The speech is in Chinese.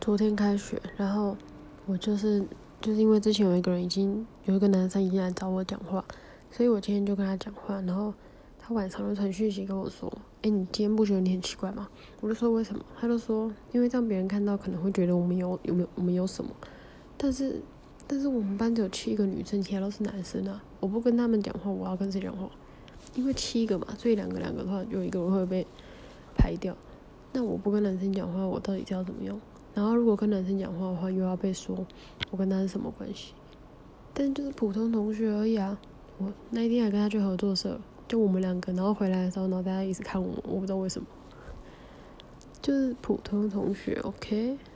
昨天开学，然后我就是就是因为之前有一个人已经有一个男生已经来找我讲话，所以我今天就跟他讲话，然后他晚上就传讯息跟我说：“哎，你今天不觉得你很奇怪吗？”我就说：“为什么？”他就说：“因为这样别人看到可能会觉得我们有有没有我们有什么，但是但是我们班只有七个女生，其他都是男生啊！我不跟他们讲话，我要跟谁讲话？因为七个嘛，所以两个两个的话，有一个会被排掉。那我不跟男生讲话，我到底是要怎么用？”然后如果跟男生讲话的话，又要被说我跟他是什么关系？但就是普通同学而已啊。我那一天还跟他去合作社，就我们两个，然后回来的时候，然后大家一直看我，我不知道为什么，就是普通同学，OK。